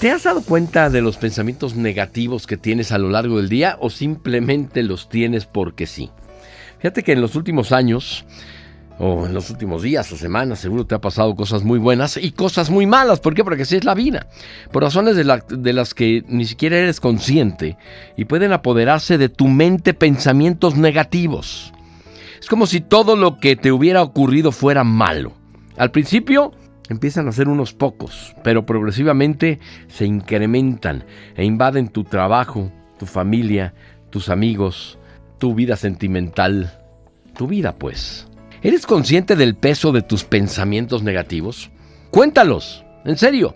¿Te has dado cuenta de los pensamientos negativos que tienes a lo largo del día o simplemente los tienes porque sí? Fíjate que en los últimos años, o en los últimos días o semanas, seguro te ha pasado cosas muy buenas y cosas muy malas. ¿Por qué? Porque así es la vida. Por razones de, de las que ni siquiera eres consciente y pueden apoderarse de tu mente pensamientos negativos. Es como si todo lo que te hubiera ocurrido fuera malo. Al principio empiezan a ser unos pocos, pero progresivamente se incrementan e invaden tu trabajo, tu familia, tus amigos, tu vida sentimental, tu vida pues. ¿Eres consciente del peso de tus pensamientos negativos? Cuéntalos, en serio.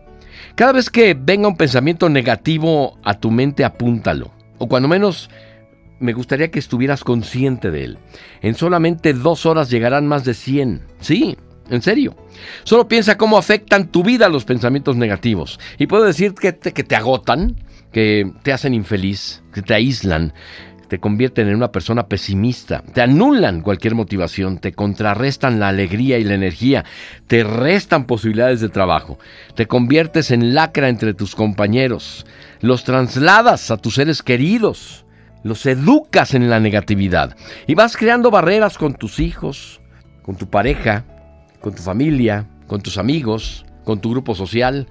Cada vez que venga un pensamiento negativo a tu mente, apúntalo. O cuando menos, me gustaría que estuvieras consciente de él. En solamente dos horas llegarán más de 100. Sí, en serio. Solo piensa cómo afectan tu vida los pensamientos negativos. Y puedo decir que te, que te agotan, que te hacen infeliz, que te aíslan, te convierten en una persona pesimista, te anulan cualquier motivación, te contrarrestan la alegría y la energía, te restan posibilidades de trabajo, te conviertes en lacra entre tus compañeros, los trasladas a tus seres queridos, los educas en la negatividad y vas creando barreras con tus hijos, con tu pareja, con tu familia, con tus amigos, con tu grupo social,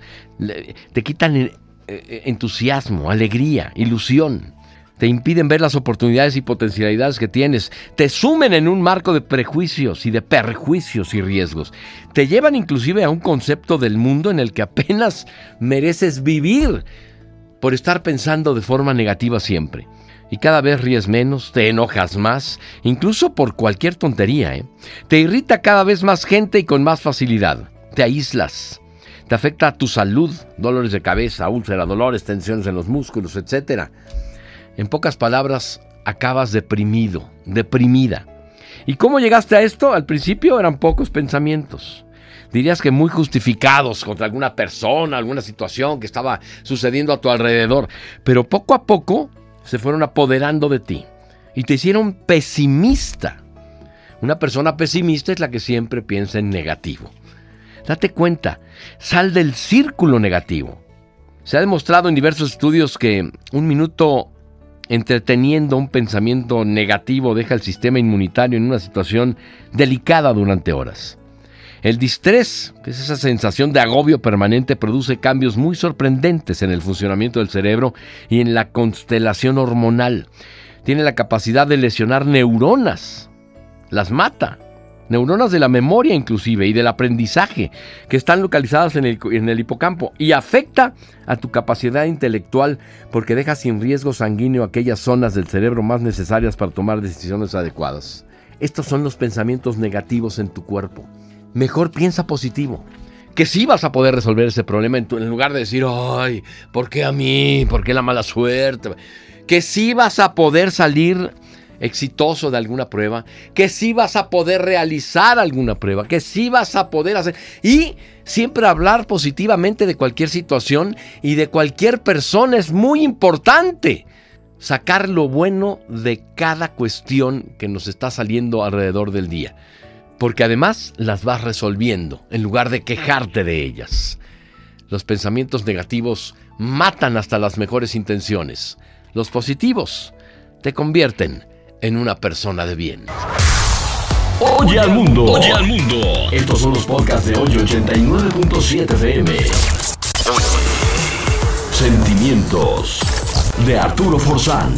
te quitan eh, eh, entusiasmo, alegría, ilusión, te impiden ver las oportunidades y potencialidades que tienes, te sumen en un marco de prejuicios y de perjuicios y riesgos, te llevan inclusive a un concepto del mundo en el que apenas mereces vivir por estar pensando de forma negativa siempre y cada vez ríes menos, te enojas más, incluso por cualquier tontería. ¿eh? Te irrita cada vez más gente y con más facilidad. Te aíslas. Te afecta a tu salud, dolores de cabeza, úlcera, dolores, tensiones en los músculos, etc. En pocas palabras, acabas deprimido, deprimida. ¿Y cómo llegaste a esto? Al principio eran pocos pensamientos. Dirías que muy justificados contra alguna persona, alguna situación que estaba sucediendo a tu alrededor. Pero poco a poco se fueron apoderando de ti y te hicieron pesimista. Una persona pesimista es la que siempre piensa en negativo. Date cuenta, sal del círculo negativo. Se ha demostrado en diversos estudios que un minuto entreteniendo un pensamiento negativo deja el sistema inmunitario en una situación delicada durante horas. El distrés, que es esa sensación de agobio permanente, produce cambios muy sorprendentes en el funcionamiento del cerebro y en la constelación hormonal. Tiene la capacidad de lesionar neuronas, las mata. Neuronas de la memoria inclusive y del aprendizaje que están localizadas en el, en el hipocampo y afecta a tu capacidad intelectual porque deja sin riesgo sanguíneo aquellas zonas del cerebro más necesarias para tomar decisiones adecuadas. Estos son los pensamientos negativos en tu cuerpo mejor piensa positivo. Que sí vas a poder resolver ese problema en, en lugar de decir, ay, ¿por qué a mí? ¿Por qué la mala suerte? Que sí vas a poder salir exitoso de alguna prueba, que sí vas a poder realizar alguna prueba, que sí vas a poder hacer y siempre hablar positivamente de cualquier situación y de cualquier persona es muy importante. Sacar lo bueno de cada cuestión que nos está saliendo alrededor del día porque además las vas resolviendo en lugar de quejarte de ellas. Los pensamientos negativos matan hasta las mejores intenciones. Los positivos te convierten en una persona de bien. Oye al mundo. Oye al mundo. Estos son los podcasts de hoy 89.7 FM. Sentimientos de Arturo Forzán.